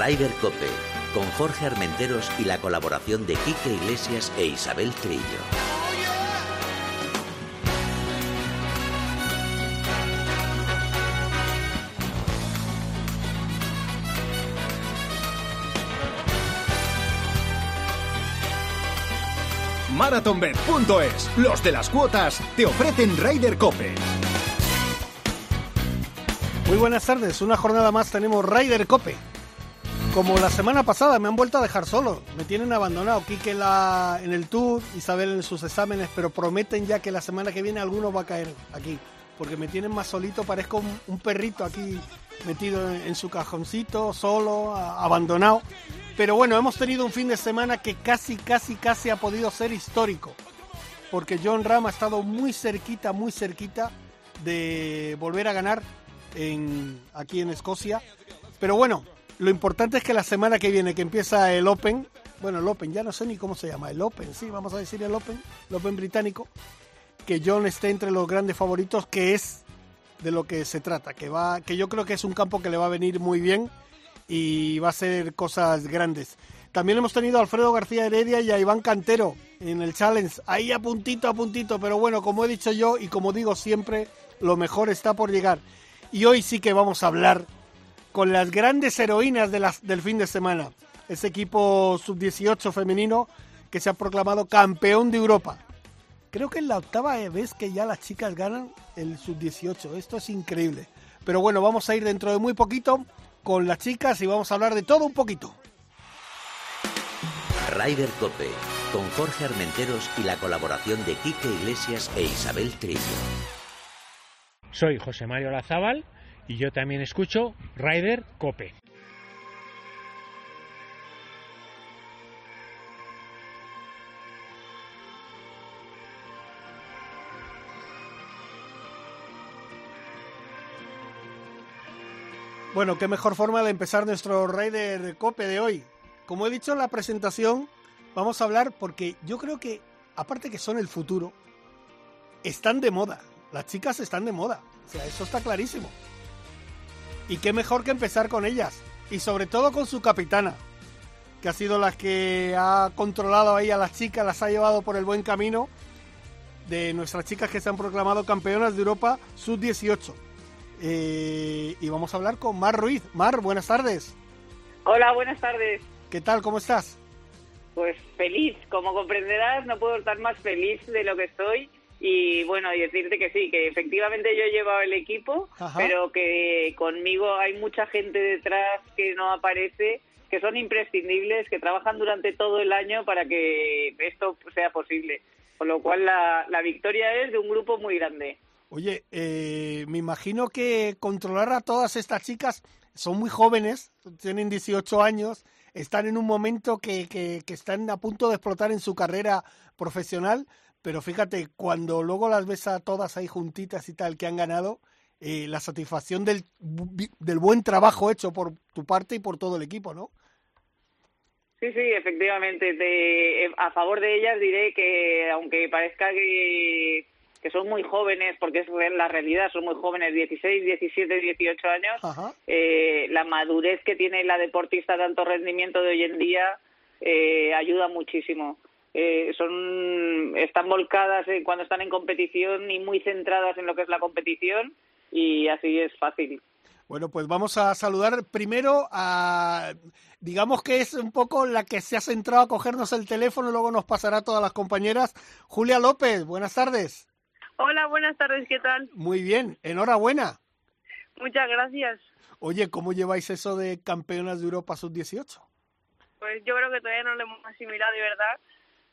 Rider Cope, con Jorge Armenteros y la colaboración de Quique Iglesias e Isabel Trillo. MarathonBet.es, los de las cuotas, te ofrecen Rider Cope. Muy buenas tardes, una jornada más tenemos Rider Cope. Como la semana pasada me han vuelto a dejar solo, me tienen abandonado. Quique la, en el tour, Isabel en sus exámenes, pero prometen ya que la semana que viene alguno va a caer aquí, porque me tienen más solito, parezco un, perrito aquí metido en, su cajoncito, solo, abandonado. Pero bueno, hemos tenido un fin de semana que casi, casi, casi ha podido ser histórico, porque John Ram ha estado muy cerquita, muy cerquita de volver a ganar en, aquí en Escocia. Pero bueno, lo importante es que la semana que viene, que empieza el Open, bueno, el Open, ya no sé ni cómo se llama, el Open, sí, vamos a decir el Open, el Open británico, que John esté entre los grandes favoritos, que es de lo que se trata, que va, que yo creo que es un campo que le va a venir muy bien y va a ser cosas grandes. También hemos tenido a Alfredo García Heredia y a Iván Cantero en el challenge, ahí a puntito a puntito, pero bueno, como he dicho yo y como digo siempre, lo mejor está por llegar. Y hoy sí que vamos a hablar con las grandes heroínas de las, del fin de semana. Ese equipo sub-18 femenino que se ha proclamado campeón de Europa. Creo que es la octava vez que ya las chicas ganan el sub-18. Esto es increíble. Pero bueno, vamos a ir dentro de muy poquito con las chicas y vamos a hablar de todo un poquito. Ryder Cope, con Jorge Armenteros y la colaboración de Quique Iglesias e Isabel Trillo. Soy José Mario Lazábal y yo también escucho Rider Cope. Bueno, qué mejor forma de empezar nuestro Rider Cope de hoy. Como he dicho en la presentación, vamos a hablar porque yo creo que, aparte que son el futuro, están de moda. Las chicas están de moda. O sea, eso está clarísimo. Y qué mejor que empezar con ellas. Y sobre todo con su capitana, que ha sido la que ha controlado ahí a las chicas, las ha llevado por el buen camino de nuestras chicas que se han proclamado campeonas de Europa sub-18. Eh, y vamos a hablar con Mar Ruiz. Mar, buenas tardes. Hola, buenas tardes. ¿Qué tal? ¿Cómo estás? Pues feliz, como comprenderás, no puedo estar más feliz de lo que estoy y bueno, y decirte que sí, que efectivamente yo he llevado el equipo, pero que conmigo hay mucha gente detrás que no aparece, que son imprescindibles, que trabajan durante todo el año para que esto sea posible. Con lo cual la, la victoria es de un grupo muy grande. Oye, eh, me imagino que controlar a todas estas chicas son muy jóvenes, tienen 18 años, están en un momento que, que, que están a punto de explotar en su carrera profesional pero fíjate, cuando luego las ves a todas ahí juntitas y tal que han ganado, eh, la satisfacción del, del buen trabajo hecho por tu parte y por todo el equipo, ¿no? Sí, sí, efectivamente. Eh, a favor de ellas diré que, aunque parezca que, que son muy jóvenes, porque es la realidad, son muy jóvenes, 16, 17, 18 años, eh, la madurez que tiene la deportista de alto rendimiento de hoy en día eh, ayuda muchísimo eh, son están volcadas cuando están en competición y muy centradas en lo que es la competición y así es fácil. Bueno, pues vamos a saludar primero a, digamos que es un poco la que se ha centrado a cogernos el teléfono, luego nos pasará a todas las compañeras. Julia López, buenas tardes. Hola, buenas tardes, ¿qué tal? Muy bien, enhorabuena. Muchas gracias. Oye, ¿cómo lleváis eso de campeonas de Europa sub-18? Pues yo creo que todavía no lo hemos asimilado de verdad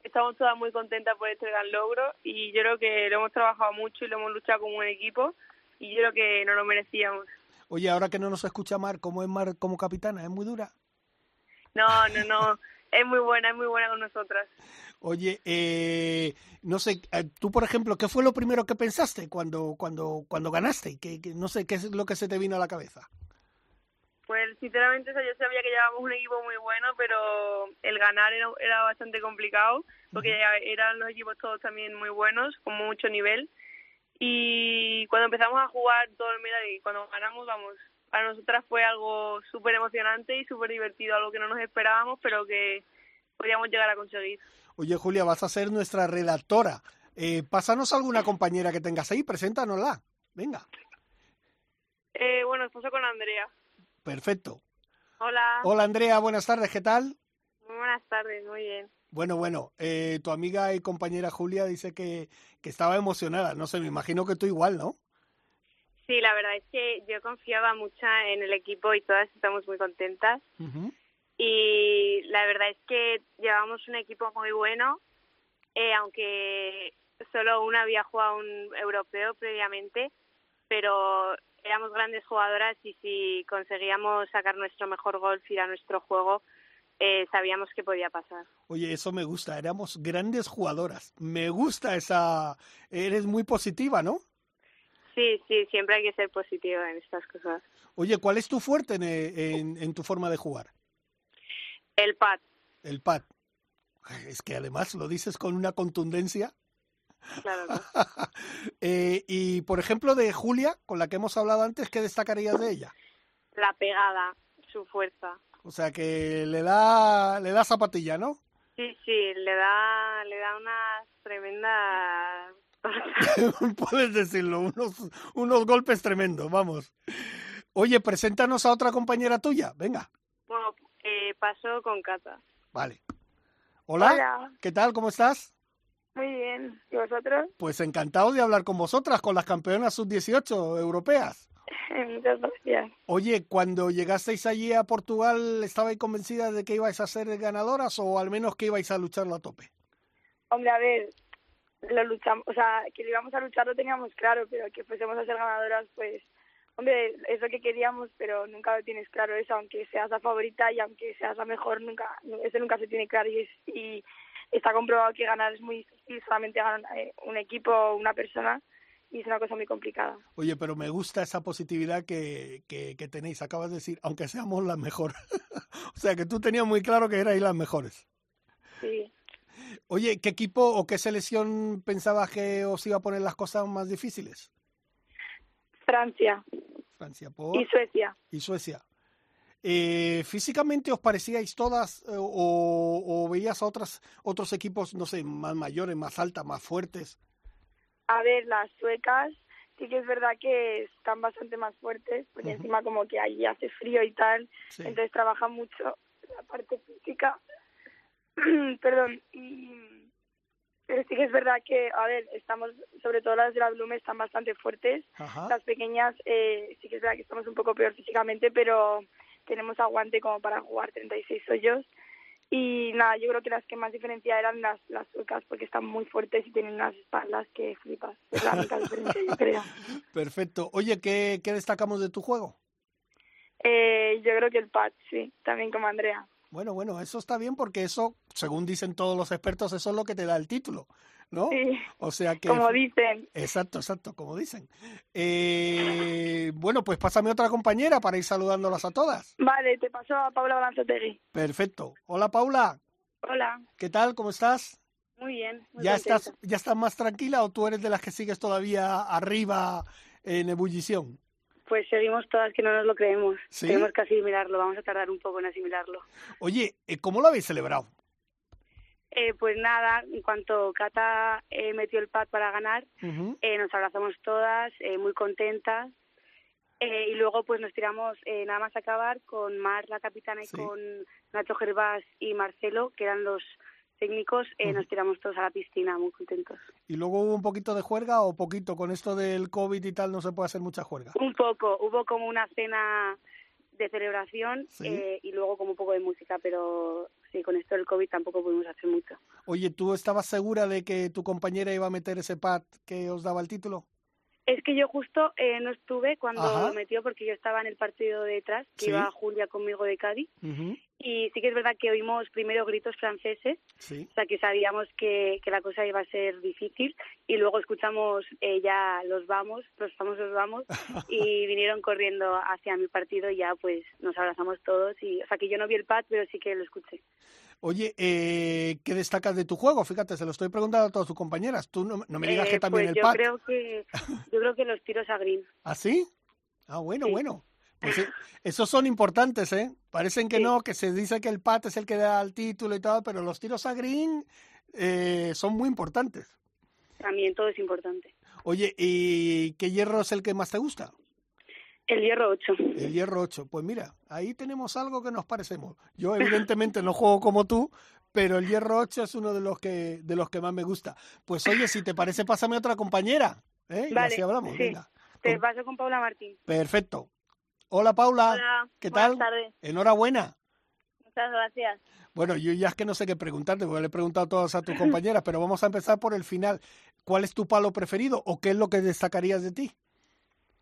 estamos todas muy contentas por este gran logro y yo creo que lo hemos trabajado mucho y lo hemos luchado como un equipo y yo creo que no lo merecíamos. Oye, ahora que no nos escucha Mar, ¿cómo es Mar como capitana? ¿Es muy dura? No, no, no. es muy buena, es muy buena con nosotras. Oye, eh, no sé, eh, tú por ejemplo, ¿qué fue lo primero que pensaste cuando cuando cuando ganaste? ¿Qué, no sé, ¿qué es lo que se te vino a la cabeza? Pues sinceramente yo sabía que llevábamos un equipo muy bueno, pero el ganar era, bastante complicado porque eran los equipos todos también muy buenos, con mucho nivel. Y cuando empezamos a jugar todo el y cuando ganamos, vamos, para nosotras fue algo súper emocionante y súper divertido, algo que no nos esperábamos, pero que podíamos llegar a conseguir. Oye, Julia, vas a ser nuestra redactora. Eh, pásanos alguna compañera que tengas ahí, preséntanosla. Venga. Eh, bueno, después con Andrea. Perfecto. Hola. Hola, Andrea, buenas tardes, ¿qué tal? Muy buenas tardes, muy bien. Bueno, bueno, eh, tu amiga y compañera Julia dice que, que estaba emocionada. No sé, me imagino que tú igual, ¿no? Sí, la verdad es que yo confiaba mucho en el equipo y todas estamos muy contentas. Y la verdad es que llevamos un equipo muy bueno, eh, aunque solo una había jugado un europeo previamente, pero éramos grandes jugadoras y si conseguíamos sacar nuestro mejor golf y a nuestro juego, eh, sabíamos que podía pasar. Oye, eso me gusta, éramos grandes jugadoras. Me gusta esa... Eres muy positiva, ¿no? Sí, sí, siempre hay que ser positivo en estas cosas. Oye, ¿cuál es tu fuerte en, en- en tu forma de jugar? El pad, El pad. Ay, Es que además lo dices con una contundencia. Claro. ¿no? Eh, y, por ejemplo, de Julia, con la que hemos hablado antes, ¿qué destacarías de ella? La pegada, su fuerza. O sea, que le da, le da zapatilla, ¿no? Sí, sí, le da, le da unas tremendas... Puedes decirlo, unos, unos golpes tremendos, vamos. Oye, preséntanos a otra compañera tuya, venga. Bueno, eh, pasó con Cata. Vale. Hola, Hola. ¿qué tal? ¿Cómo estás? Muy bien. ¿Y vosotros? Pues encantado de hablar con vosotras, con las campeonas sub-18 europeas. Muchas gracias. Oye, cuando llegasteis allí a Portugal, ¿estabais convencidas de que ibais a ser ganadoras o al menos que ibais a lucharlo a tope? Hombre, a ver, lo luchamos, o sea, que lo íbamos a luchar lo teníamos claro, pero que fuésemos a ser ganadoras, pues, hombre, es lo que queríamos, pero nunca lo tienes claro eso, aunque seas la favorita y aunque seas la mejor, nunca, eso nunca se tiene claro y, es, y está comprobado que ganar es muy difícil, solamente gana eh, un equipo o una persona y es una cosa muy complicada. Oye, pero me gusta esa positividad que, que, que tenéis. Acabas de decir, aunque seamos las mejores. o sea, que tú tenías muy claro que erais las mejores. Sí. Oye, ¿qué equipo o qué selección pensabas que os iba a poner las cosas más difíciles? Francia Francia por... y Suecia. y Suecia. Eh, ¿Físicamente os parecíais todas eh, o, o veías a otras, otros equipos, no sé, más mayores, más altas, más fuertes? A ver, las suecas sí que es verdad que están bastante más fuertes, porque encima como que allí hace frío y tal, Sí. entonces trabajan mucho la parte física. Perdón, y pero sí que es verdad que, a ver, estamos, sobre todo las de la Blume están bastante fuertes, Ajá. las pequeñas eh, sí que es verdad que estamos un poco peor físicamente, pero tenemos aguante como para jugar 36 hoyos. Y nada, yo creo que las que más diferencia eran las, las suecas, porque están muy fuertes y tienen unas espaldas que flipas. Es la única diferencia, yo creo. Perfecto. Oye, ¿qué, ¿qué destacamos de tu juego? Eh, yo creo que el pad, sí, también como Andrea. Bueno, bueno, eso está bien porque eso, según dicen todos los expertos, eso es lo que te da el título, ¿no? Sí, O sea que... como dicen. Exacto, exacto, como dicen. Eh, bueno, pues pásame otra compañera para ir saludándolas a todas. Vale, te paso a Paula Balanzotegui. Perfecto. Hola Paula, Hola, ¿qué tal? ¿Cómo estás? Muy bien. muy ¿Ya contenta. estás, ¿Ya estás más tranquila o tú eres de las que sigues todavía arriba en ebullición? Pues seguimos todas que no nos lo creemos. ¿Sí? Tenemos que asimilarlo, vamos a tardar un poco en asimilarlo. Oye, eh, ¿cómo lo habéis celebrado? Eh, pues nada, en cuanto Cata eh, metió el pad para ganar, eh, nos abrazamos todas, eh, muy contentas. Eh, y luego pues nos tiramos eh, nada más acabar con Mar, la capitana, y con Nacho Gervás y Marcelo, que eran los técnicos, eh, nos tiramos todos a la piscina, muy contentos. ¿Y luego hubo un poquito de juerga o poquito? Con esto del COVID y tal no se puede hacer mucha juerga. Un poco, hubo como una cena de celebración Sí. eh, y luego como un poco de música, pero sí, con esto del COVID tampoco pudimos hacer mucho. Oye, ¿tú estabas segura de que tu compañera iba a meter ese pad que os daba el título? Es que yo justo eh, no estuve cuando Ajá. lo metió porque yo estaba en el partido de detrás, que Sí. iba Julia conmigo de Cádiz. Y sí que es verdad que oímos primero gritos franceses, Sí. o sea que sabíamos que, que la cosa iba a ser difícil. Y luego escuchamos eh, ya los vamos, los famosos vamos, y vinieron corriendo hacia mi partido y ya pues nos abrazamos todos. y O sea que yo no vi el pad, pero sí que lo escuché. Oye, eh, ¿qué destacas de tu juego? Fíjate, se lo estoy preguntando a todas tus compañeras. Tú no, no me digas Eh, que también pues el yo pad. creo que yo creo que los tiros a green. ¿Ah, sí? Ah, bueno, Sí. bueno. Pues esos son importantes, ¿eh? Parecen que no, que se dice que el pat es el que da el título y todo, pero los tiros a green eh, son muy importantes. También todo es importante. Oye, ¿y qué hierro es el que más te gusta? El hierro 8. El hierro 8. Pues mira, ahí tenemos algo que nos parecemos. Yo evidentemente no juego como tú, pero el hierro 8 es uno de los que de los que más me gusta. Pues oye, si te parece, pásame otra compañera, ¿eh? Y Vale, así hablamos, sí. venga. Te Con- paso con Paula Martín. Perfecto. Hola Paula, Hola, ¿qué buenas tal? tardes. Enhorabuena. Muchas gracias. Bueno, yo ya es que no sé qué preguntarte, porque le he preguntado todas a tus compañeras, pero vamos a empezar por el final. ¿Cuál es tu palo preferido o qué es lo que destacarías de ti?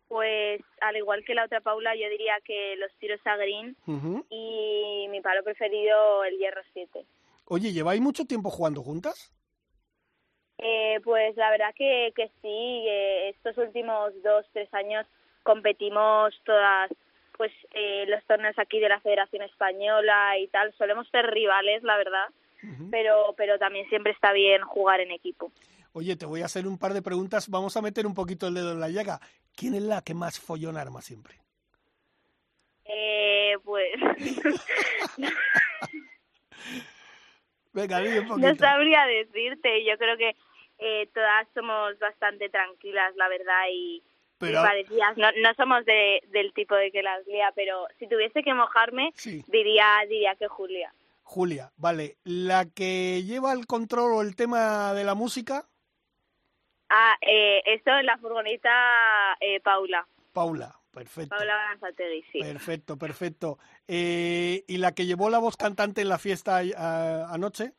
Pues al igual que la otra Paula, yo diría que los tiros a green y mi palo preferido el hierro 7. Oye, ¿lleváis mucho tiempo jugando juntas? Eh, pues la verdad que, que sí, eh, estos últimos dos, tres años competimos todas pues eh, los torneos aquí de la Federación Española y tal. Solemos ser rivales, la verdad, pero, pero también siempre está bien jugar en equipo. Oye, te voy a hacer un par de preguntas. Vamos a meter un poquito el dedo en la llaga. ¿Quién es la que más follón arma siempre? Eh, pues Venga, un poquito. no sabría decirte. Yo creo que eh, todas somos bastante tranquilas, la verdad, y Pero, parecidas. No, no somos de, del tipo de que las lía, pero si tuviese que mojarme, sí, diría diría que Julia. Julia, vale. ¿La que lleva el control o el tema de la música? Ah, eh, esto en la furgoneta eh, Paula. Paula, perfecto. Paula sí. Perfecto, perfecto. Eh, ¿Y la que llevó la voz cantante en la fiesta a- anoche?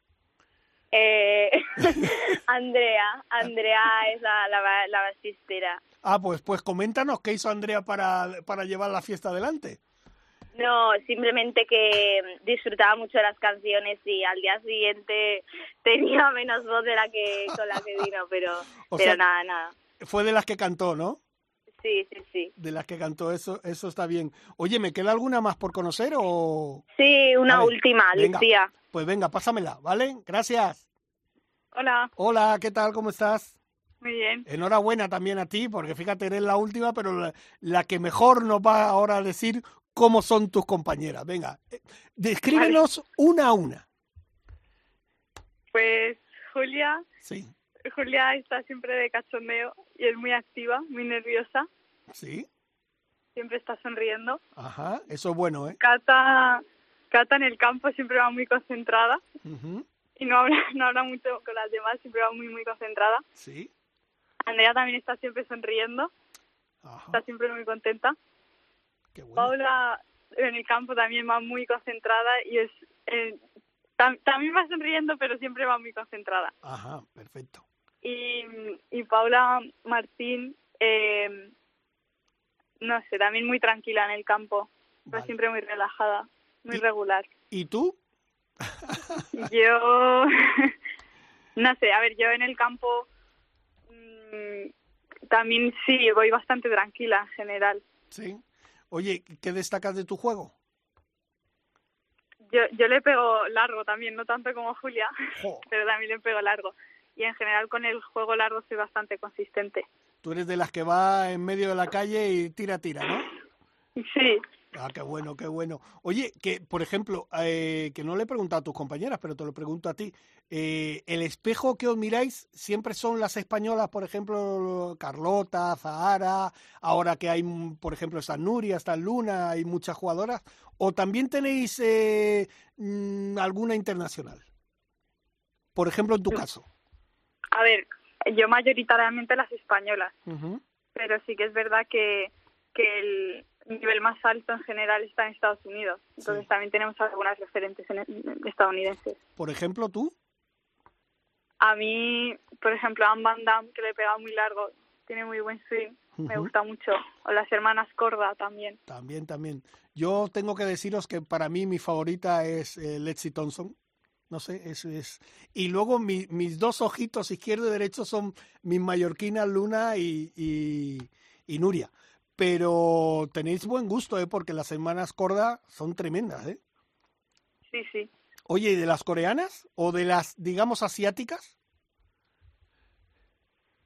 Eh, Andrea, Andrea es la, la, la basistera. Ah, pues, pues coméntanos qué hizo Andrea para, para llevar la fiesta adelante. No, simplemente que disfrutaba mucho de las canciones y al día siguiente tenía menos voz de la que con la que vino, pero, O pero sea- nada, nada. Fue de las que cantó, ¿no? Sí, sí, sí. De las que cantó, eso, eso está bien. Oye, ¿me queda alguna más por conocer o...? Sí, una última. Lucía. Pues venga, pásamela, ¿vale? Gracias. Hola, Hola, ¿qué tal? ¿Cómo estás? muy bien. Enhorabuena también a ti, porque fíjate, eres la última, pero la, la que mejor nos va ahora a decir cómo son tus compañeras. Venga, eh, descríbenos una a una. Pues Julia, Sí, Julia está siempre de cachondeo y es muy activa, muy nerviosa, sí, siempre está sonriendo. ajá, eso es bueno, ¿eh? Cata, Cata en el campo siempre va muy concentrada y no habla, no habla mucho con las demás, siempre va muy muy concentrada. Sí, Andrea también está siempre sonriendo, ajá, está siempre muy contenta. qué bueno. Paula en el campo también va muy concentrada y es eh, tam- también va sonriendo, pero siempre va muy concentrada. Ajá, perfecto. y, y Paula Martín, eh, no sé, también muy tranquila en el campo, Vale. siempre muy relajada, muy Y- regular. ¿Y tú? Yo, no sé, a ver, yo en el campo mm, también sí, voy bastante tranquila en general. Sí. Oye, ¿qué destacas de tu juego? Yo, yo le pego largo también, no tanto como Julia, Jo, pero también le pego largo. Y en general con el juego largo soy bastante consistente. tú eres de las que va en medio de la calle y tira, tira, ¿no? Sí, Ah, qué bueno, qué bueno. Oye, que por ejemplo, eh, que no le he preguntado a tus compañeras, pero te lo pregunto a ti. Eh, ¿El espejo que os miráis siempre son las españolas, por ejemplo, Carlota, Zahara, ahora que hay, mm, por ejemplo, está Nuria, está Luna, hay muchas jugadoras? ¿O también tenéis eh, mm, alguna internacional? Por ejemplo, en tu caso. a ver, yo mayoritariamente las españolas. Pero sí que es verdad que, que el nivel más alto en general está en Estados Unidos. Entonces Sí. también tenemos algunas referentes en en estadounidenses. Por ejemplo, tú. A mí, por ejemplo, Anne Van Damme, que le pega muy largo, tiene muy buen swing, me gusta mucho. O las hermanas Corda también. También, también. Yo tengo que deciros que para mí mi favorita es eh, Lexi Thompson. No sé, eso es. Y luego mi- mis dos ojitos, izquierdo y derecho, son mis mallorquinas Luna y, y, y Nuria. Pero tenéis buen gusto, ¿eh? Porque las hermanas Corda son tremendas, ¿eh? Sí, sí. Oye, ¿y de las coreanas? ¿O de las, digamos, asiáticas?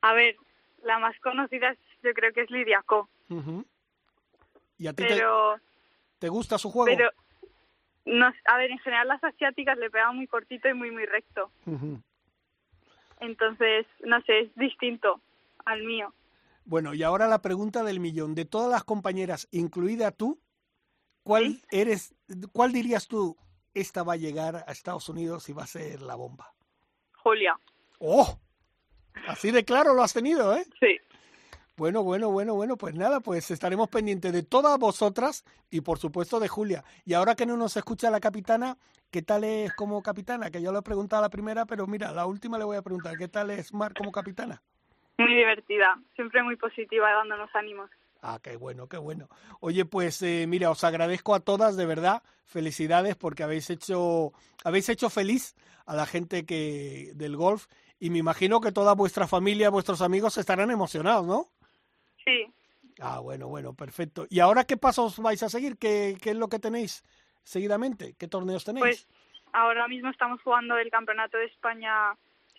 A ver, la más conocida yo creo que es Lidia Ko. ¿Y a ti pero, te, te gusta su juego? pero no, a ver, en general las asiáticas le pegan muy cortito y muy, muy recto. Entonces, no sé, es distinto al mío. Bueno, y ahora la pregunta del millón. De todas las compañeras, incluida tú, ¿cuál eres, cuál dirías tú, esta va a llegar a Estados Unidos y va a ser la bomba? Julia. ¡Oh! Así de claro lo has tenido, ¿eh? Sí. Bueno, bueno, bueno, bueno, pues nada, pues estaremos pendientes de todas vosotras y por supuesto de Julia. Y ahora que no nos escucha la capitana, ¿qué tal es como capitana? Que yo le he preguntado a la primera, pero mira, la última le voy a preguntar, ¿qué tal es Mar como capitana? Muy divertida, siempre muy positiva, dándonos ánimos. Ah, qué bueno, qué bueno. Oye, pues eh, mira, os agradezco a todas, de verdad, felicidades porque habéis hecho, habéis hecho feliz a la gente que del golf y me imagino que toda vuestra familia, vuestros amigos estarán emocionados, ¿no? Sí, Ah, bueno, bueno, perfecto. ¿Y ahora qué pasos vais a seguir? ¿Qué, qué es lo que tenéis seguidamente? ¿Qué torneos tenéis? pues ahora mismo estamos jugando el Campeonato de España,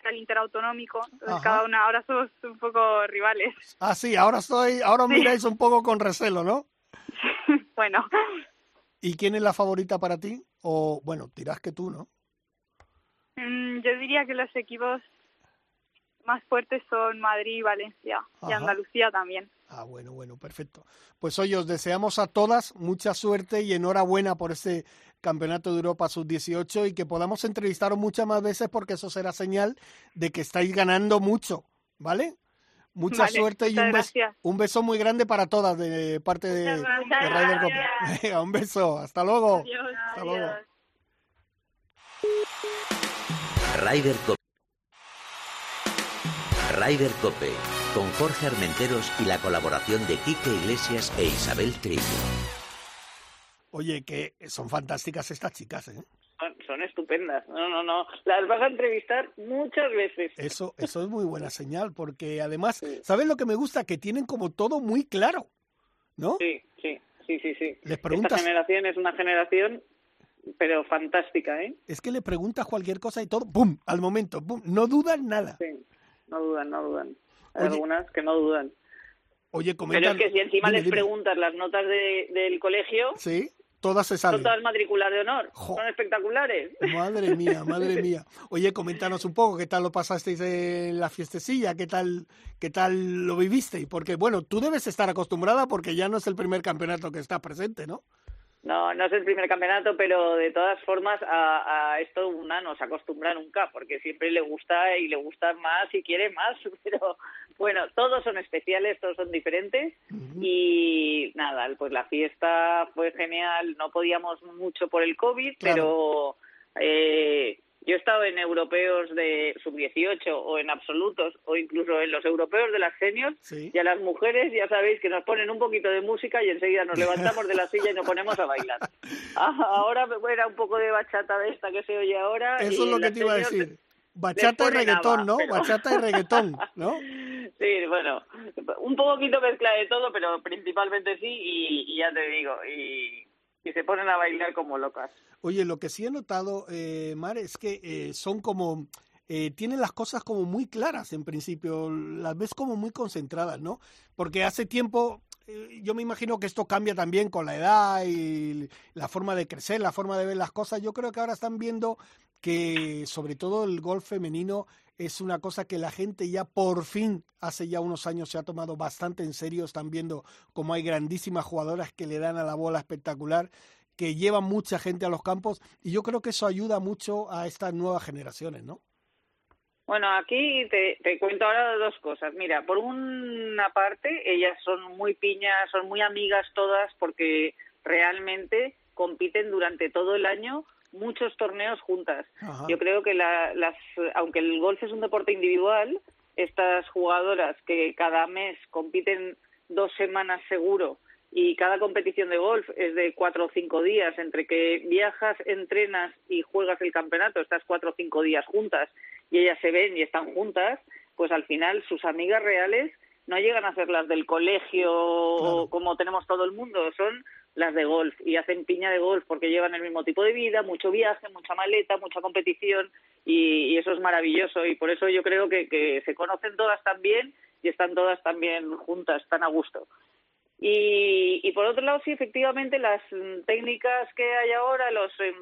el Interautonómico, entonces Ajá. cada una, ahora somos un poco rivales. Ah, sí, ahora estoy, ahora Sí. miráis un poco con recelo, ¿no? Bueno, ¿Y quién es la favorita para ti? O, bueno, dirás que tú, ¿no? mm, yo diría que los equipos más fuertes son Madrid y Valencia, y Ajá. Andalucía también. Ah, bueno, bueno, perfecto. Pues hoy os deseamos a todas mucha suerte y enhorabuena por este Campeonato de Europa Sub-18 y que podamos entrevistaros muchas más veces porque eso será señal de que estáis ganando mucho, ¿vale? Mucha Vale, suerte y un, bes- gracias. un beso muy grande para todas de parte de, de Ryder. Venga, un beso, hasta luego. Hasta luego. Ryder Cope. Ryder Cope, con Jorge Armenteros y la colaboración de Quique Iglesias e Isabel Trillo. Oye, que son fantásticas estas chicas, ¿eh? Son, son estupendas. No, no, no. Las vas a entrevistar muchas veces. Eso, eso es muy buena señal, porque además, ¿sabes lo que me gusta? Que tienen como todo muy claro, ¿no? Sí, sí, sí, sí, sí. Les preguntas- Esta generación es una generación, pero fantástica, ¿eh? Es que le preguntas cualquier cosa y todo, ¡pum! Al momento, ¡pum! No dudan nada. Sí, no dudan, no dudan. Hay Oye, algunas que no dudan. Oye, Pero comentan... es que si encima Dime, les dime. preguntas las notas de- del colegio, Sí, todas se son salen. todas matrículas de honor. Jo. Son espectaculares. Madre mía, madre mía. Oye, coméntanos un poco qué tal lo pasasteis en la fiestecilla, qué tal, qué tal lo vivisteis, porque bueno, tú debes estar acostumbrada porque ya no es el primer campeonato que está presente, ¿no? No, no es el primer campeonato, pero de todas formas a, a esto una no se acostumbra nunca, porque siempre le gusta y le gusta más y quiere más. Pero bueno, todos son especiales, todos son diferentes y nada, pues la fiesta fue genial. No podíamos mucho por el COVID, pero eh, yo he estado en europeos de sub-18 o en absolutos o incluso en los europeos de las seniors Sí. y a las mujeres ya sabéis que nos ponen un poquito de música y enseguida nos levantamos de la silla y nos ponemos a bailar. Ah, Ahora era un poco de bachata de esta que se oye ahora. Eso es lo que te iba a decir. Bachata y reggaetón, ¿no? pero- Bachata y reggaetón, ¿no? Sí, bueno, un poquito mezcla de todo, pero principalmente sí y, y ya te digo, y, y se ponen a bailar como locas. Oye, lo que sí he notado, eh, Mar, es que eh, son como, eh, tienen las cosas como muy claras en principio, las ves como muy concentradas, ¿no? Porque hace tiempo, eh, yo me imagino que esto cambia también con la edad y la forma de crecer, la forma de ver las cosas. Yo creo que ahora están viendo que sobre todo el golf femenino es una cosa que la gente ya por fin, hace ya unos años se ha tomado bastante en serio, están viendo como hay grandísimas jugadoras que le dan a la bola espectacular que llevan mucha gente a los campos y yo creo que eso ayuda mucho a estas nuevas generaciones, ¿no? Bueno, aquí te, te cuento ahora dos cosas. Mira, por una parte, ellas son muy piñas, son muy amigas todas porque realmente compiten durante todo el año muchos torneos juntas. Ajá. Yo creo que la- las, aunque el golf es un deporte individual, estas jugadoras que cada mes compiten dos semanas seguro y cada competición de golf es de cuatro o cinco días, entre que viajas, entrenas y juegas el campeonato, estás cuatro o cinco días juntas y ellas se ven y están juntas, pues al final sus amigas reales no llegan a ser las del colegio como tenemos todo el mundo, son las de golf y hacen piña de golf porque llevan el mismo tipo de vida, mucho viaje, mucha maleta, mucha competición y, y eso es maravilloso y por eso yo creo que, que se conocen todas tan bien y están todas también juntas, tan a gusto. Y, y, por otro lado, sí, efectivamente, las técnicas que hay ahora, los eh,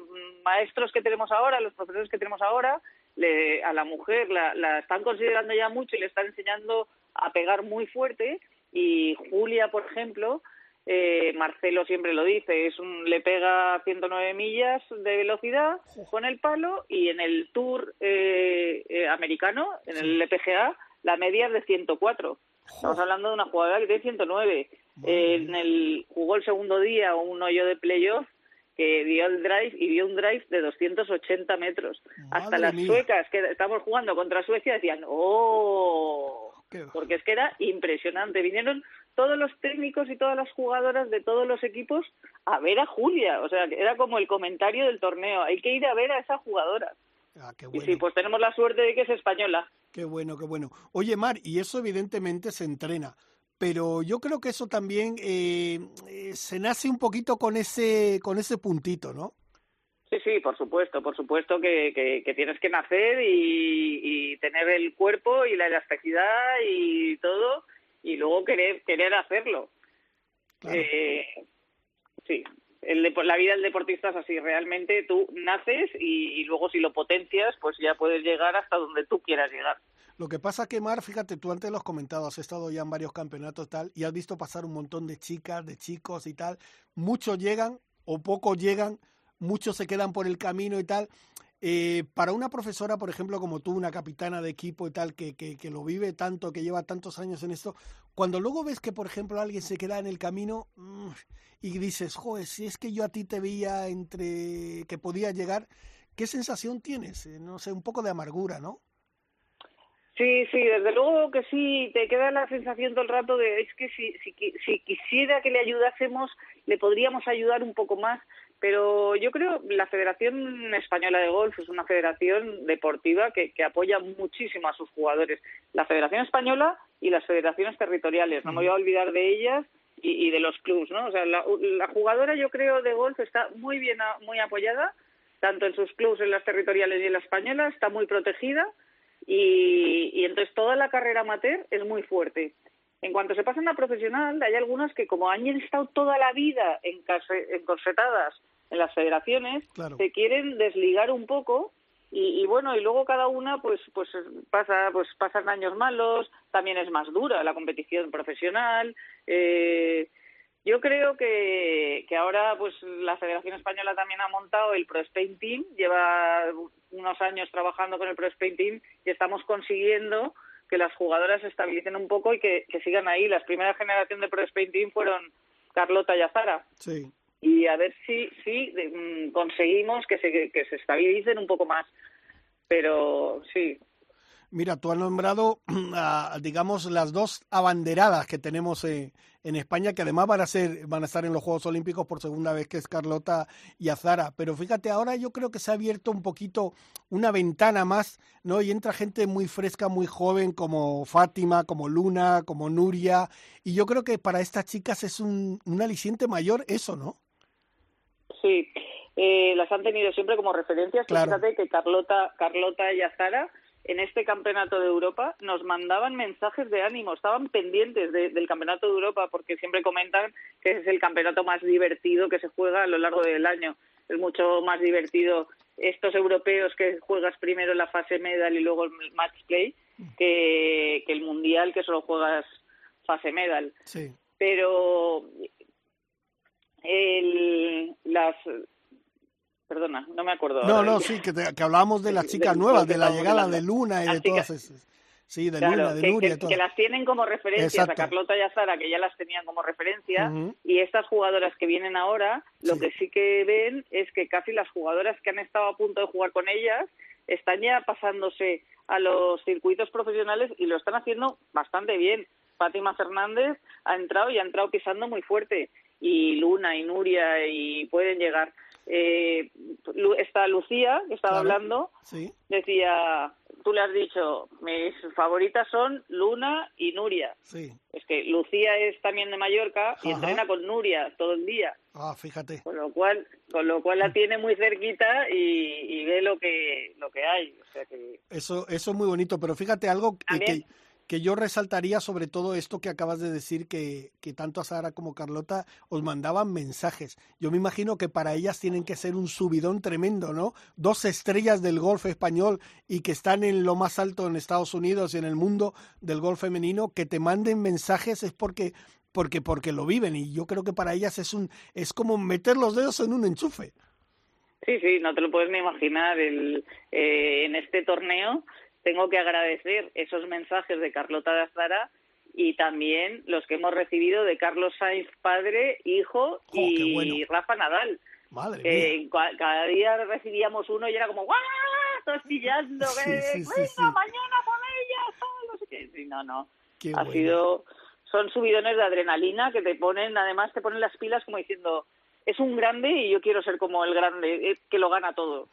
maestros que tenemos ahora, los profesores que tenemos ahora, le, a la mujer la, la, están considerando ya mucho y le están enseñando a pegar muy fuerte. Y Julia, por ejemplo, eh, Marcelo siempre lo dice, es un, le pega 109 millas de velocidad con el palo y en el Tour eh, eh, americano, en el LPGA, la media es de 104. Estamos hablando de una jugadora que tiene 109. en el jugó el segundo día un hoyo de playoff que dio el drive y dio un drive de 280 metros. Hasta las suecas que estamos jugando contra Suecia decían, ¡oh! Porque es que era impresionante. Vinieron todos los técnicos y todas las jugadoras de todos los equipos a ver a Julia. O sea, era como el comentario del torneo. Hay que ir a ver a esa jugadora. Ah, qué bueno. Y sí, pues tenemos la suerte de que es española. Qué bueno, qué bueno. Oye, Mar, y eso evidentemente se entrena, pero yo creo que eso también eh, eh, se nace un poquito con ese, con ese puntito, ¿no? Sí, sí, por supuesto, por supuesto que, que, que tienes que nacer y, y, tener el cuerpo y la elasticidad y todo y luego querer querer hacerlo. Claro. Eh, sí, el la vida del deportista es así, realmente tú naces y, y, luego si lo potencias, pues ya puedes llegar hasta donde tú quieras llegar. Lo que pasa que, Mar, fíjate, tú antes lo has comentado, has estado ya en varios campeonatos tal, y has visto pasar un montón de chicas, de chicos y tal. Muchos llegan o pocos llegan, muchos se quedan por el camino y tal. Eh, para una profesora, por ejemplo, como tú, una capitana de equipo y tal, que, que, lo vive tanto, que lleva tantos años en esto, cuando luego ves que, por ejemplo, alguien se queda en el camino mmm, y dices, joder, si es que yo a ti te veía entre que podía llegar, ¿qué sensación tienes? Eh, no sé, un poco de amargura, ¿no? Sí, sí, desde luego que sí, te queda la sensación todo el rato de es que si, si quisiera que le ayudásemos, le podríamos ayudar un poco más, pero yo creo la Federación Española de Golf es una federación deportiva que, que apoya muchísimo a sus jugadores. La Federación Española y las federaciones territoriales, no me voy a olvidar de ellas y, de los clubs, ¿no? O sea, la, la, jugadora yo creo de golf está muy bien, muy apoyada, tanto en sus clubs, en las territoriales y en la española, está muy protegida y, y entonces toda la carrera amateur es muy fuerte. En cuanto se pasa a profesional, hay algunas que como han estado toda la vida encorsetadas en las federaciones, claro. se quieren desligar un poco y, y, bueno y luego cada una pues pues pasa pues pasan años malos, también es más dura la competición profesional. Eh, yo creo que, que ahora pues la Federación Española también ha montado el Pro Spain Team, lleva unos años trabajando con el Pro Spain Team y estamos consiguiendo que las jugadoras se estabilicen un poco y que, que sigan ahí. Las primeras generación de Pro Spain Team fueron Carlota y Azara. Sí. Y a ver si, si de, conseguimos que se, que se estabilicen un poco más. Pero sí, Mira, tú has nombrado, a, digamos, las dos abanderadas que tenemos eh, en España, que además van a ser, van a estar en los Juegos Olímpicos por segunda vez, que es Carlota y Azara. Pero fíjate, ahora yo creo que se ha abierto un poquito una ventana más, ¿no? Y entra gente muy fresca, muy joven, como Fátima, como Luna, como Nuria. Y yo creo que para estas chicas es un, un aliciente mayor eso, ¿no? Sí, eh, las han tenido siempre como referencias. Claro. Fíjate que Carlota, Carlota y Azara en este campeonato de Europa nos mandaban mensajes de ánimo, estaban pendientes de, del campeonato de Europa porque siempre comentan que es el campeonato más divertido que se juega a lo largo del año. Es mucho más divertido estos europeos que juegas primero la fase medal y luego el match play que, que el mundial que solo juegas fase medal. Sí. Pero el, las perdona, no me acuerdo. No, no, sí, que, te, que hablábamos de las chicas de, nuevas, de, la llegada de Luna y de todas esas. Sí, de claro, Luna, de que, Nuria. Que, que, las tienen como referencias Exacto. a Carlota y a Sara, que ya las tenían como referencia, uh -huh. y estas jugadoras que vienen ahora, lo sí. que sí que ven es que casi las jugadoras que han estado a punto de jugar con ellas están ya pasándose a los circuitos profesionales y lo están haciendo bastante bien. Fátima Fernández ha entrado y ha entrado pisando muy fuerte, y Luna y Nuria y pueden llegar eh, esta Lucía que estaba claro. hablando sí. decía tú le has dicho mis favoritas son Luna y Nuria sí. es que Lucía es también de Mallorca y Ajá. entrena con Nuria todo el día ah fíjate con lo cual con lo cual la tiene muy cerquita y, y ve lo que lo que hay o sea que eso eso es muy bonito pero fíjate algo que, que que yo resaltaría sobre todo esto que acabas de decir, que, que tanto a Sara como Carlota os mandaban mensajes. Yo me imagino que para ellas tienen que ser un subidón tremendo, ¿no? Dos estrellas del golf español y que están en lo más alto en Estados Unidos y en el mundo del golf femenino, que te manden mensajes es porque porque porque lo viven y yo creo que para ellas es un es como meter los dedos en un enchufe. Sí, sí, no te lo puedes ni imaginar. El, eh, en este torneo tengo que agradecer esos mensajes de Carlota de Azara y también los que hemos recibido de Carlos Sainz padre, hijo y Rafa Nadal. Madre eh, cada día recibíamos uno y era como ¡guau! Todos pillando, sí, venga, mañana con ella, no sé qué. no, no. ha sido, son subidones de adrenalina que te ponen, además te ponen las pilas como diciendo, es un grande y yo quiero ser como el grande, eh, que lo gana todo.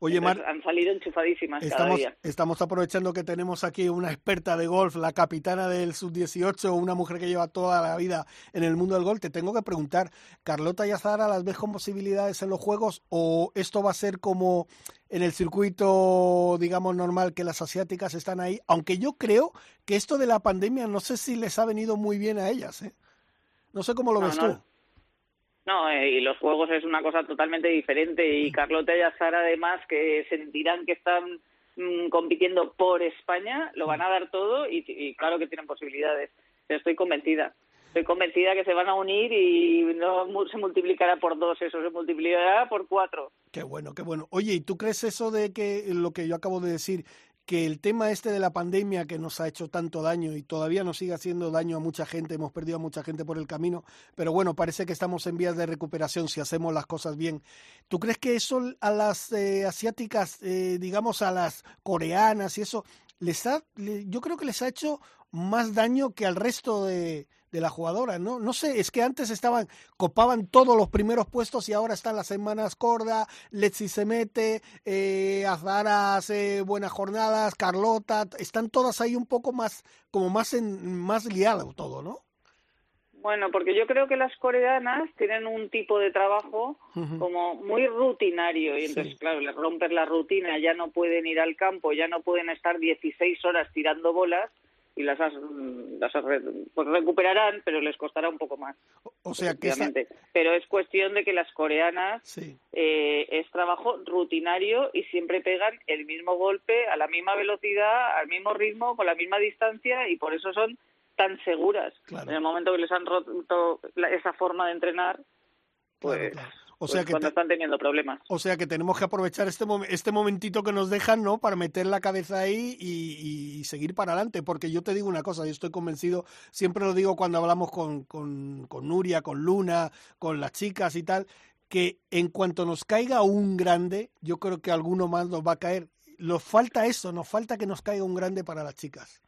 Oye, Mar, han salido enchufadísimas estamos, cada día. Estamos aprovechando que tenemos aquí una experta de golf, la capitana del sub-18, una mujer que lleva toda la vida en el mundo del golf. Te tengo que preguntar, ¿Carlota y Azara las ves con posibilidades en los juegos o esto va a ser como en el circuito, digamos, normal que las asiáticas están ahí? Aunque yo creo que esto de la pandemia no sé si les ha venido muy bien a ellas. ¿eh? No sé cómo lo ves tú. No, eh, y los juegos es una cosa totalmente diferente y Carlota y Azara además que sentirán que están mm, compitiendo por España, lo van a dar todo y, claro que tienen posibilidades. Estoy convencida. Estoy convencida que se van a unir y no se multiplicará por dos, eso se multiplicará por cuatro. Qué bueno, qué bueno. Oye, ¿y tú crees eso de que lo que yo acabo de decir, que el tema este de la pandemia que nos ha hecho tanto daño y todavía nos sigue haciendo daño a mucha gente, hemos perdido a mucha gente por el camino, pero bueno, parece que estamos en vías de recuperación si hacemos las cosas bien. ¿Tú crees que eso a las eh, asiáticas, eh, digamos a las coreanas y eso, les ha, yo creo que les ha hecho más daño que al resto de, de la jugadora, ¿no? No sé, es que antes estaban, copaban todos los primeros puestos y ahora están las semanas corda, Letzi se mete, eh, Azara hace buenas jornadas, Carlota, están todas ahí un poco más, como más en, más liado todo, ¿no? Bueno, porque yo creo que las coreanas tienen un tipo de trabajo como muy rutinario y entonces, claro, les romper la rutina, ya no pueden ir al campo, ya no pueden estar 16 horas tirando bolas y las, las pues recuperarán, pero les costará un poco más. O sea que pero es cuestión de que las coreanas eh, es trabajo rutinario y siempre pegan el mismo golpe a la misma velocidad, al mismo ritmo, con la misma distancia y por eso son tan seguras. En el momento que les han roto esa forma de entrenar, pues o sea que cuando están teniendo problemas. O sea que tenemos que aprovechar este, este momentito que nos dejan, ¿no? Para meter la cabeza ahí y, seguir para adelante. Porque yo te digo una cosa, yo estoy convencido, siempre lo digo cuando hablamos con, con, con Nuria, con Luna, con las chicas y tal, que en cuanto nos caiga un grande, yo creo que alguno más nos va a caer. Nos falta eso, nos falta que nos caiga un grande para las chicas.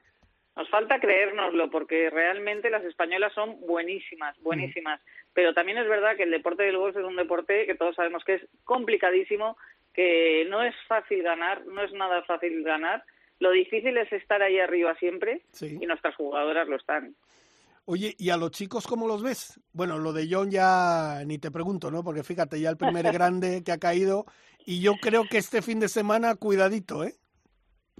Nos falta creérnoslo porque realmente las españolas son buenísimas, buenísimas. Pero también es verdad que el deporte del golf es un deporte que todos sabemos que es complicadísimo, que no es fácil ganar, no es nada fácil ganar. Lo difícil es estar ahí arriba siempre y nuestras jugadoras lo están. Oye, ¿y a los chicos cómo los ves? Bueno, lo de John ya ni te pregunto, ¿no? Porque fíjate, ya el primer grande que ha caído y yo creo que este fin de semana, cuidadito, ¿eh?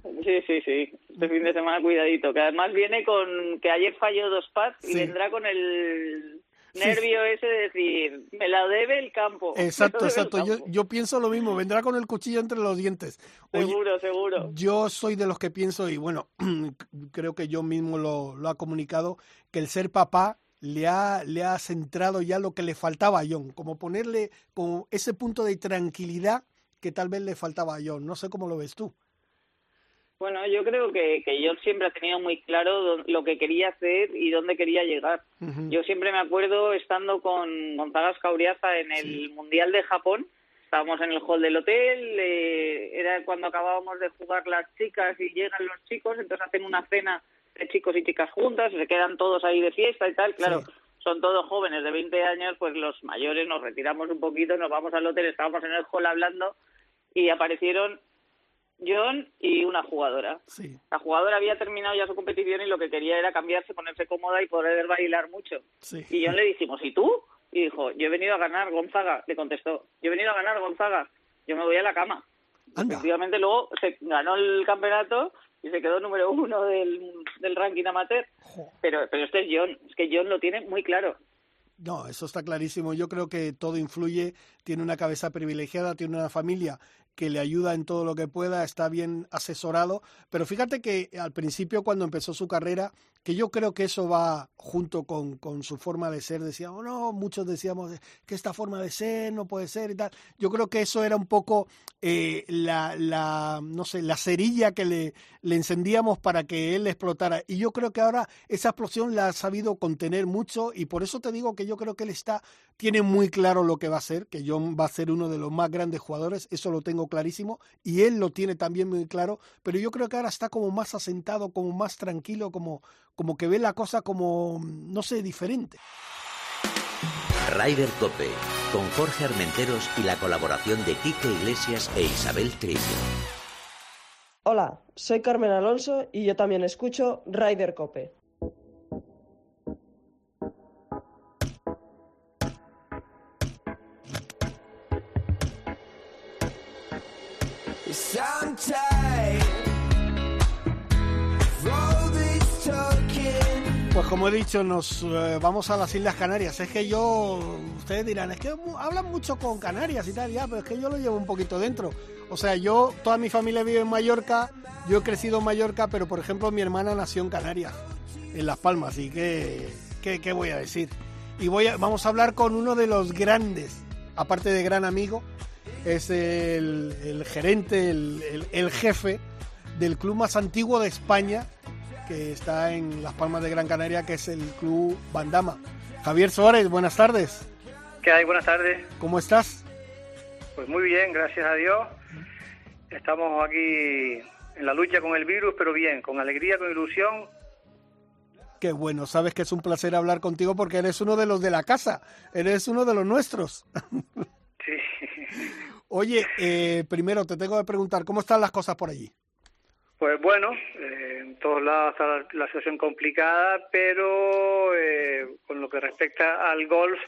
Sí, sí, sí. Este fin de semana cuidadito. Que además viene con que ayer falló dos pads y vendrá con el nervio ese de decir, me la debe el campo. Exacto, exacto. Yo, yo pienso lo mismo, vendrá con el cuchillo entre los dientes. seguro, seguro. Yo soy de los que pienso, y bueno, creo que yo mismo lo, lo ha comunicado, que el ser papá le ha, le ha centrado ya lo que le faltaba a John, como ponerle como ese punto de tranquilidad que tal vez le faltaba a John. No sé cómo lo ves tú. Bueno, yo creo que, que yo siempre he tenido muy claro lo que quería hacer y dónde quería llegar. Yo siempre me acuerdo estando con Gonzaga Cauriaza en el Mundial de Japón, estábamos en el hall del hotel, eh, era cuando acabábamos de jugar las chicas y llegan los chicos, entonces hacen una cena de chicos y chicas juntas, se quedan todos ahí de fiesta y tal, claro. Son todos jóvenes de 20 años, pues los mayores nos retiramos un poquito, nos vamos al hotel, estábamos en el hall hablando y aparecieron John y una jugadora. La jugadora había terminado ya su competición y lo que quería era cambiarse, ponerse cómoda y poder bailar mucho. Y John le dijimos, ¿y tú? Y dijo, yo he venido a ganar, Gonzaga. Le contestó, yo he venido a ganar, Gonzaga. Yo me voy a la cama. Efectivamente, luego se ganó el campeonato y se quedó número uno del, del ranking amateur. Pero, pero este es John, es que John lo tiene muy claro. No, eso está clarísimo. Yo creo que todo influye. Tiene una cabeza privilegiada, tiene una familia que le ayuda en todo lo que pueda, está bien asesorado. Pero fíjate que al principio, cuando empezó su carrera, que yo creo que eso va junto con, con su forma de ser. Decíamos, no, muchos decíamos que esta forma de ser no puede ser y tal. Yo creo que eso era un poco eh, la, la, no sé, la cerilla que le, le encendíamos para que él explotara. Y yo creo que ahora esa explosión la ha sabido contener mucho y por eso te digo que yo creo que él está, tiene muy claro lo que va a ser, que John va a ser uno de los más grandes jugadores, eso lo tengo clarísimo, y él lo tiene también muy claro, pero yo creo que ahora está como más asentado, como más tranquilo, como, como que ve la cosa como, no sé, diferente. Ryder Cope, con Jorge Armenteros y la colaboración de Quique Iglesias e Isabel Trillo. Hola, soy Carmen Alonso y yo también escucho Ryder Cope. Pues como he dicho, nos eh, vamos a las Islas Canarias. Es que yo, ustedes dirán, es que hablan mucho con Canarias y tal, ya, pero es que yo lo llevo un poquito dentro. O sea, yo, toda mi familia vive en Mallorca, yo he crecido en Mallorca, pero por ejemplo mi hermana nació en Canarias, en Las Palmas, y qué, qué, voy a decir. Y voy a, vamos a hablar con uno de los grandes, aparte de gran amigo, es el, gerente, el, el jefe del club más antiguo de España, que está en Las Palmas de Gran Canaria, que es el Club Bandama. Javier Suárez, buenas tardes. ¿Qué hay? Buenas tardes. ¿Cómo estás? Pues muy bien, gracias a Dios. Estamos aquí en la lucha con el virus, pero bien, con alegría, con ilusión. Qué bueno, sabes que es un placer hablar contigo porque eres uno de los de la casa, eres uno de los nuestros. Sí. Oye, eh, primero te tengo que preguntar, ¿cómo están las cosas por allí? Pues bueno, eh, en todos lados está la, situación complicada, pero eh, con lo que respecta al golf,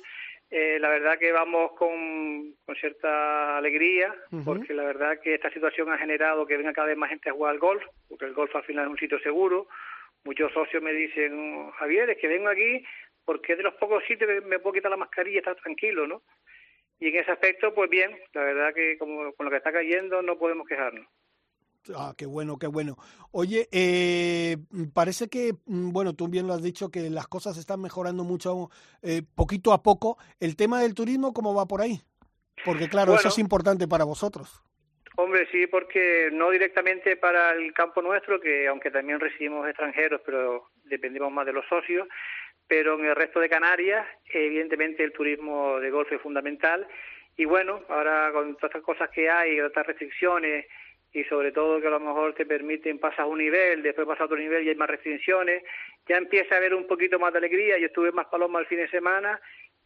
eh, la verdad que vamos con, con cierta alegría, porque la verdad que esta situación ha generado que venga cada vez más gente a jugar al golf, porque el golf al final es un sitio seguro. Muchos socios me dicen, Javier, es que vengo aquí porque es de los pocos sitios que me puedo quitar la mascarilla y estar tranquilo, ¿no? Y en ese aspecto, pues bien, la verdad que como con lo que está cayendo no podemos quejarnos. Ah, qué bueno, qué bueno. Oye, eh, parece que, mm, bueno, tú bien lo has dicho, que las cosas están mejorando mucho, eh, poquito a poco. El tema del turismo, ¿cómo va por ahí? Porque claro, eso es importante para vosotros. Hombre, sí, porque no directamente para el campo nuestro, que aunque también recibimos extranjeros, pero dependemos más de los socios, pero en el resto de Canarias, evidentemente el turismo de golf es fundamental. Y bueno, ahora con todas estas cosas que hay, otras restricciones, y sobre todo que a lo mejor te permiten pasar un nivel, después pasar a otro nivel y hay más restricciones, ya empieza a haber un poquito más de alegría, yo estuve más paloma el fin de semana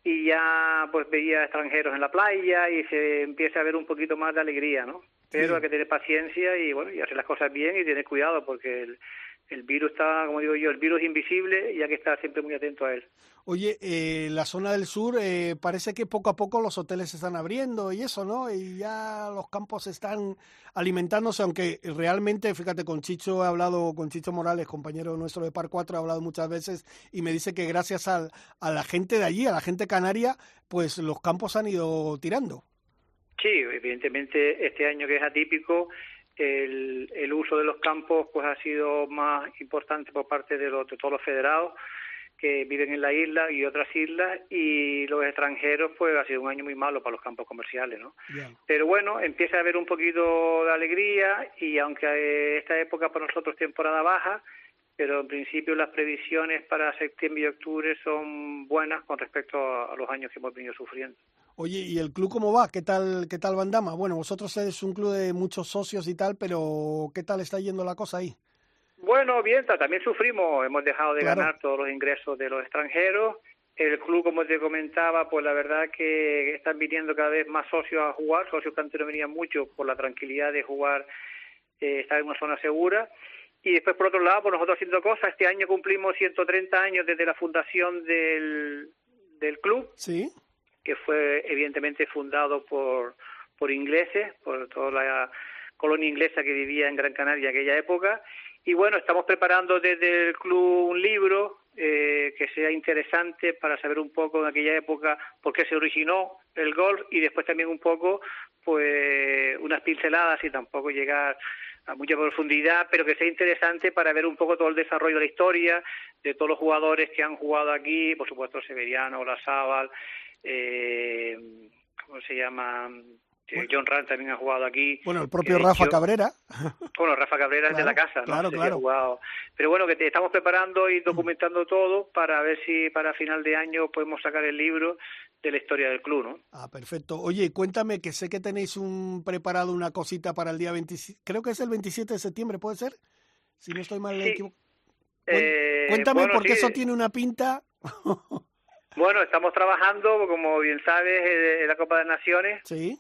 y ya pues veía extranjeros en la playa y se empieza a ver un poquito más de alegría, ¿no? Pero hay que tener paciencia y bueno, y hacer las cosas bien y tener cuidado porque el, el virus está, como digo yo, el virus invisible y hay que estar siempre muy atento a él. Oye, eh, la zona del sur eh, parece que poco a poco los hoteles se están abriendo y eso, ¿no? Y ya los campos están alimentándose, aunque realmente, fíjate, con Chicho he hablado, con Chicho Morales, compañero nuestro de Par 4, he hablado muchas veces y me dice que gracias a la gente de allí, a la gente canaria, pues los campos han ido tirando. Sí, evidentemente este año que es atípico, el, el uso de los campos pues ha sido más importante por parte de, los, de todos los federados que viven en la isla y otras islas y los extranjeros pues ha sido un año muy malo para los campos comerciales no pero bueno empieza a haber un poquito de alegría y aunque esta época para nosotros es temporada baja pero en principio las previsiones para septiembre y octubre son buenas con respecto a, los años que hemos venido sufriendo Oye, ¿y el club cómo va? ¿Qué tal, qué tal Bandama? Bueno, vosotros es un club de muchos socios y tal, pero ¿qué tal está yendo la cosa ahí? Bueno, bien, también sufrimos, hemos dejado de ganar todos los ingresos de los extranjeros. El club, como te comentaba, pues la verdad que están viniendo cada vez más socios a jugar, socios que antes no venían mucho por la tranquilidad de jugar, eh, estar en una zona segura. Y después, por otro lado, pues nosotros haciendo cosas, este año cumplimos 130 años desde la fundación del, del club. Sí que fue evidentemente fundado por, por ingleses, por toda la colonia inglesa que vivía en Gran Canaria en aquella época, Y bueno, estamos preparando desde el club un libro eh, que sea interesante para saber un poco en aquella época por qué se originó el golf y después también un poco, pues, unas pinceladas y tampoco llegar a mucha profundidad, pero que sea interesante para ver un poco todo el desarrollo de la historia, de todos los jugadores que han jugado aquí, por supuesto Severiano, La Sábal, eh, ¿cómo se llama? John Rand también ha jugado aquí. Bueno, el propio Rafa Cabrera. Bueno, Rafa Cabrera es de la casa, ¿no? Claro, claro. Pero bueno, que te estamos preparando y documentando todo para ver si para final de año podemos sacar el libro de la historia del club, ¿no? Ah, perfecto. Oye, cuéntame que sé que tenéis un preparado una cosita para el día 27, creo que es el 27 de septiembre, ¿puede ser? Si no estoy mal sí. Eh, cuéntame porque eso tiene una pinta. bueno, estamos trabajando, como bien sabes, en la Copa de Naciones. Sí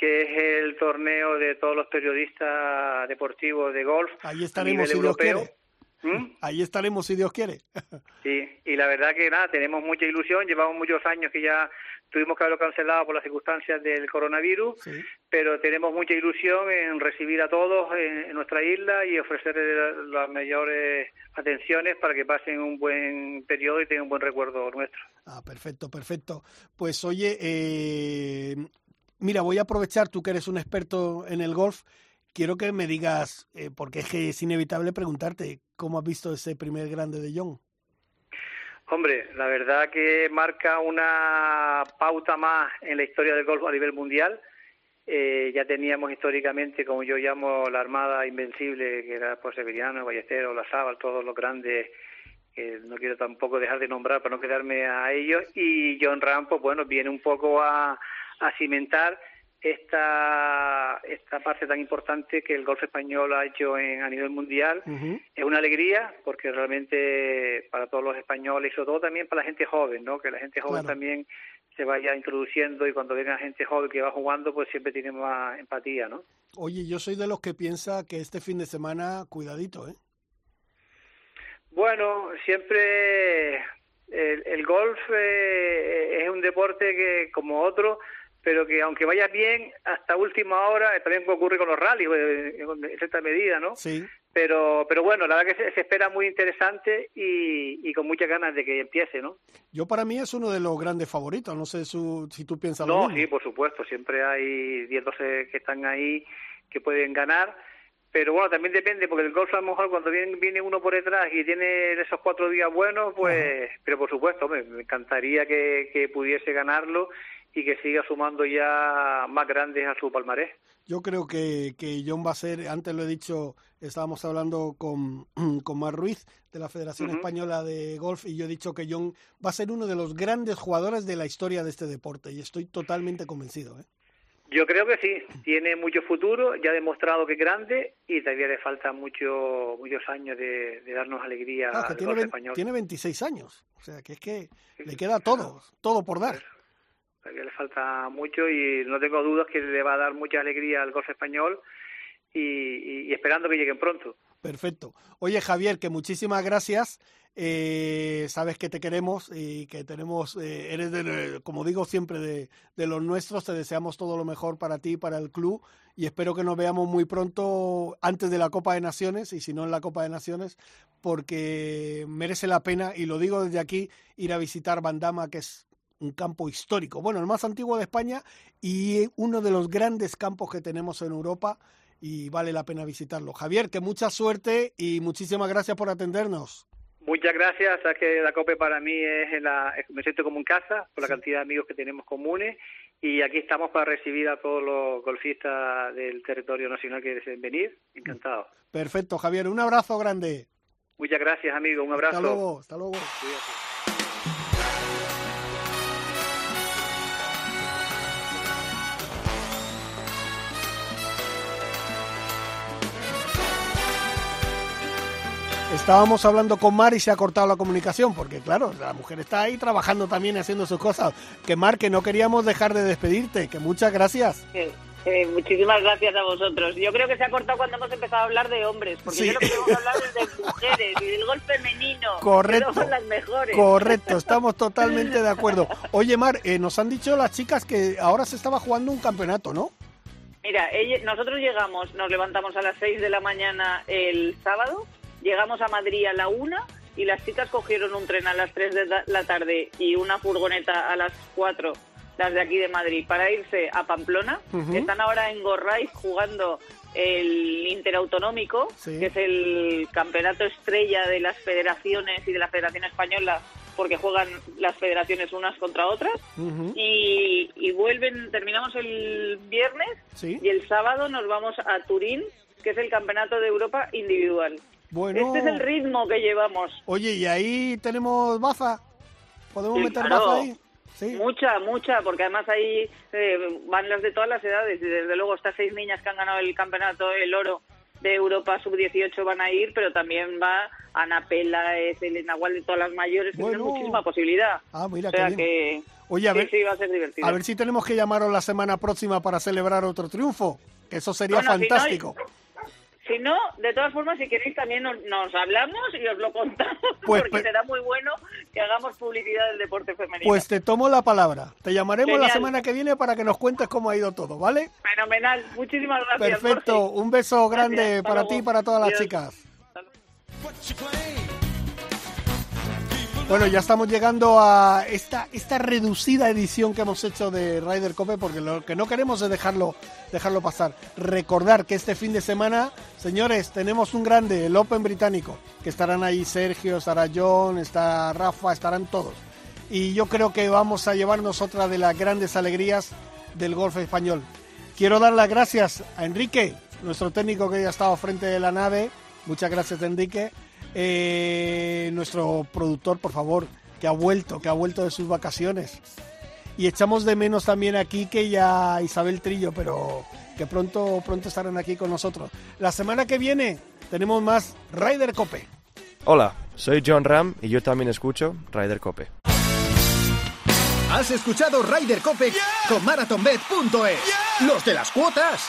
que es el torneo de todos los periodistas deportivos de golf Ahí estaremos, si Dios quiere. ¿Mm? Ahí estaremos si Dios quiere. sí, y la verdad que nada, tenemos mucha ilusión, llevamos muchos años que ya tuvimos que haberlo cancelado por las circunstancias del coronavirus, pero tenemos mucha ilusión en recibir a todos en, nuestra isla y ofrecer las mayores atenciones para que pasen un buen periodo y tengan un buen recuerdo nuestro. Ah, perfecto, perfecto. Pues oye, eh, Mira, voy a aprovechar, tú que eres un experto en el golf, quiero que me digas, eh, porque es que es inevitable preguntarte, ¿cómo has visto ese primer grande de John? Hombre, la verdad que marca una pauta más en la historia del golf a nivel mundial. Eh, ya teníamos históricamente, como yo llamo, la Armada Invencible, que era por Severiano, Ballesteros, La Sábal, todos los grandes que no quiero tampoco dejar de nombrar para no quedarme a ellos. Y John Rampo, pues, bueno, viene un poco a, a cimentar esta, esta parte tan importante que el golf español ha hecho en, a nivel mundial. Es una alegría porque realmente para todos los españoles y sobre todo también para la gente joven, ¿no? que la gente joven también se vaya introduciendo y cuando venga gente joven que va jugando pues siempre tiene más empatía. ¿no? Oye, yo soy de los que piensa que este fin de semana, cuidadito, ¿eh? Bueno, siempre el, el golf eh, es un deporte que, como otro, pero que aunque vaya bien, hasta última hora, eh, también ocurre con los rallies, eh, en cierta medida, ¿no? Sí. Pero, pero bueno, la verdad que se, espera muy interesante y, y, con muchas ganas de que empiece, ¿no? Yo para mí es uno de los grandes favoritos, no sé su, si tú piensas no, lo mismo. sí, por supuesto, siempre hay 10, 12 que están ahí que pueden ganar, pero bueno, también depende, porque el golf a lo mejor cuando viene, viene uno por detrás y tiene esos cuatro días buenos, pues, pero por supuesto, me, me encantaría que, que pudiese ganarlo y que siga sumando ya más grandes a su palmarés. Yo creo que, que John va a ser, antes lo he dicho, estábamos hablando con, con Mar Ruiz de la Federación Española de Golf y yo he dicho que John va a ser uno de los grandes jugadores de la historia de este deporte y estoy totalmente convencido. ¿eh? Yo creo que sí, tiene mucho futuro, ya ha demostrado que es grande y todavía le faltan mucho, muchos años de, darnos alegría al tiene, español. Tiene 26 años, o sea que es que le queda todo, todo por dar todavía le falta mucho y no tengo dudas que le va a dar mucha alegría al golf español y, esperando que lleguen pronto. Perfecto. Oye, Javier, que muchísimas gracias. Eh, sabes que te queremos y que tenemos, eh, eres, de, como digo siempre, de, de, los nuestros. Te deseamos todo lo mejor para ti y para el club. Y espero que nos veamos muy pronto antes de la Copa de Naciones y si no en la Copa de Naciones, porque merece la pena, y lo digo desde aquí, ir a visitar Bandama, que es un campo histórico, bueno, el más antiguo de España y uno de los grandes campos que tenemos en Europa y vale la pena visitarlo. Javier, que mucha suerte y muchísimas gracias por atendernos. Muchas gracias, sabes que la COPE para mí es, la, me siento como en casa por la cantidad de amigos que tenemos comunes y aquí estamos para recibir a todos los golfistas del territorio nacional que deseen venir. Encantado. Perfecto, Javier, un abrazo grande. Muchas gracias, amigo, un abrazo. Hasta luego, hasta luego. Estábamos hablando con Mar y se ha cortado la comunicación, porque claro, la mujer está ahí trabajando también, haciendo sus cosas. Que Mar, que no queríamos dejar de despedirte, que muchas gracias. Eh, muchísimas gracias a vosotros. Yo creo que se ha cortado cuando hemos empezado a hablar de hombres, porque yo lo que queremos hablar es de mujeres y del gol femenino. Correcto. Que las mejores. Correcto, estamos totalmente de acuerdo. Oye, Mar, eh, nos han dicho las chicas que ahora se estaba jugando un campeonato, ¿no? Mira, nosotros llegamos, nos levantamos a las 6 de la mañana el sábado llegamos a Madrid a la una y las chicas cogieron un tren a las 3 de la tarde y una furgoneta a las 4, las de aquí de Madrid, para irse a Pamplona. Ujú. Están ahora en Gorraiz jugando el Interautonómico, Sí. que es el campeonato estrella de las federaciones y de la Federación Española, porque juegan las federaciones unas contra otras. Y, y vuelven, terminamos el viernes Sí. y el sábado nos vamos a Turín, que es el campeonato de Europa individual. Bueno. Este es el ritmo que llevamos. Oye, ¿y ahí tenemos baza? ¿Podemos Sí, meter claro. baza ahí? Sí. Mucha, mucha, porque además ahí eh, van las de todas las edades y desde luego estas seis niñas que han ganado el campeonato, el oro de Europa sub-18 van a ir, pero también va Ana Pela, es Elena Gual de todas las mayores, que Bueno. tienen muchísima posibilidad. Ah, mira, o sea qué bien. que Oye, a sí, ver, sí, va a ser divertido. a ver si tenemos que llamaros la semana próxima para celebrar otro triunfo. Eso sería Bueno, si no, fantástico. Si no, de todas formas, si queréis también nos, nos hablamos y os lo contamos, Pues, porque pues- será muy bueno que hagamos publicidad del deporte femenino. Pues te tomo la palabra. Te llamaremos la semana que viene para que nos cuentes cómo ha ido todo, ¿vale? Fenomenal, muchísimas gracias. Perfecto. Jorge. Un beso grande Gracias, para ti y para todas las chicas. Bueno, ya estamos llegando a esta, esta reducida edición que hemos hecho de Ryder Cope porque lo que no queremos es dejarlo, dejarlo pasar. Recordar que este fin de semana, señores, tenemos un grande, el Open británico, que estarán ahí Sergio, estará John, está Rafa, estarán todos. Y yo creo que vamos a llevarnos otra de las grandes alegrías del golf español. Quiero dar las gracias a Enrique, nuestro técnico que ya ha estado frente de la nave. Muchas gracias, Enrique. Eh, nuestro productor, por favor, que ha vuelto, que ha vuelto de sus vacaciones. Y echamos de menos también a Quique y a Isabel Trillo, pero que pronto, pronto estarán aquí con nosotros. La semana que viene tenemos más Ryder Cope. Hola, soy John Ram y yo también escucho Ryder Cope. Has escuchado Ryder Cope con MarathonBet.es. Los de las cuotas.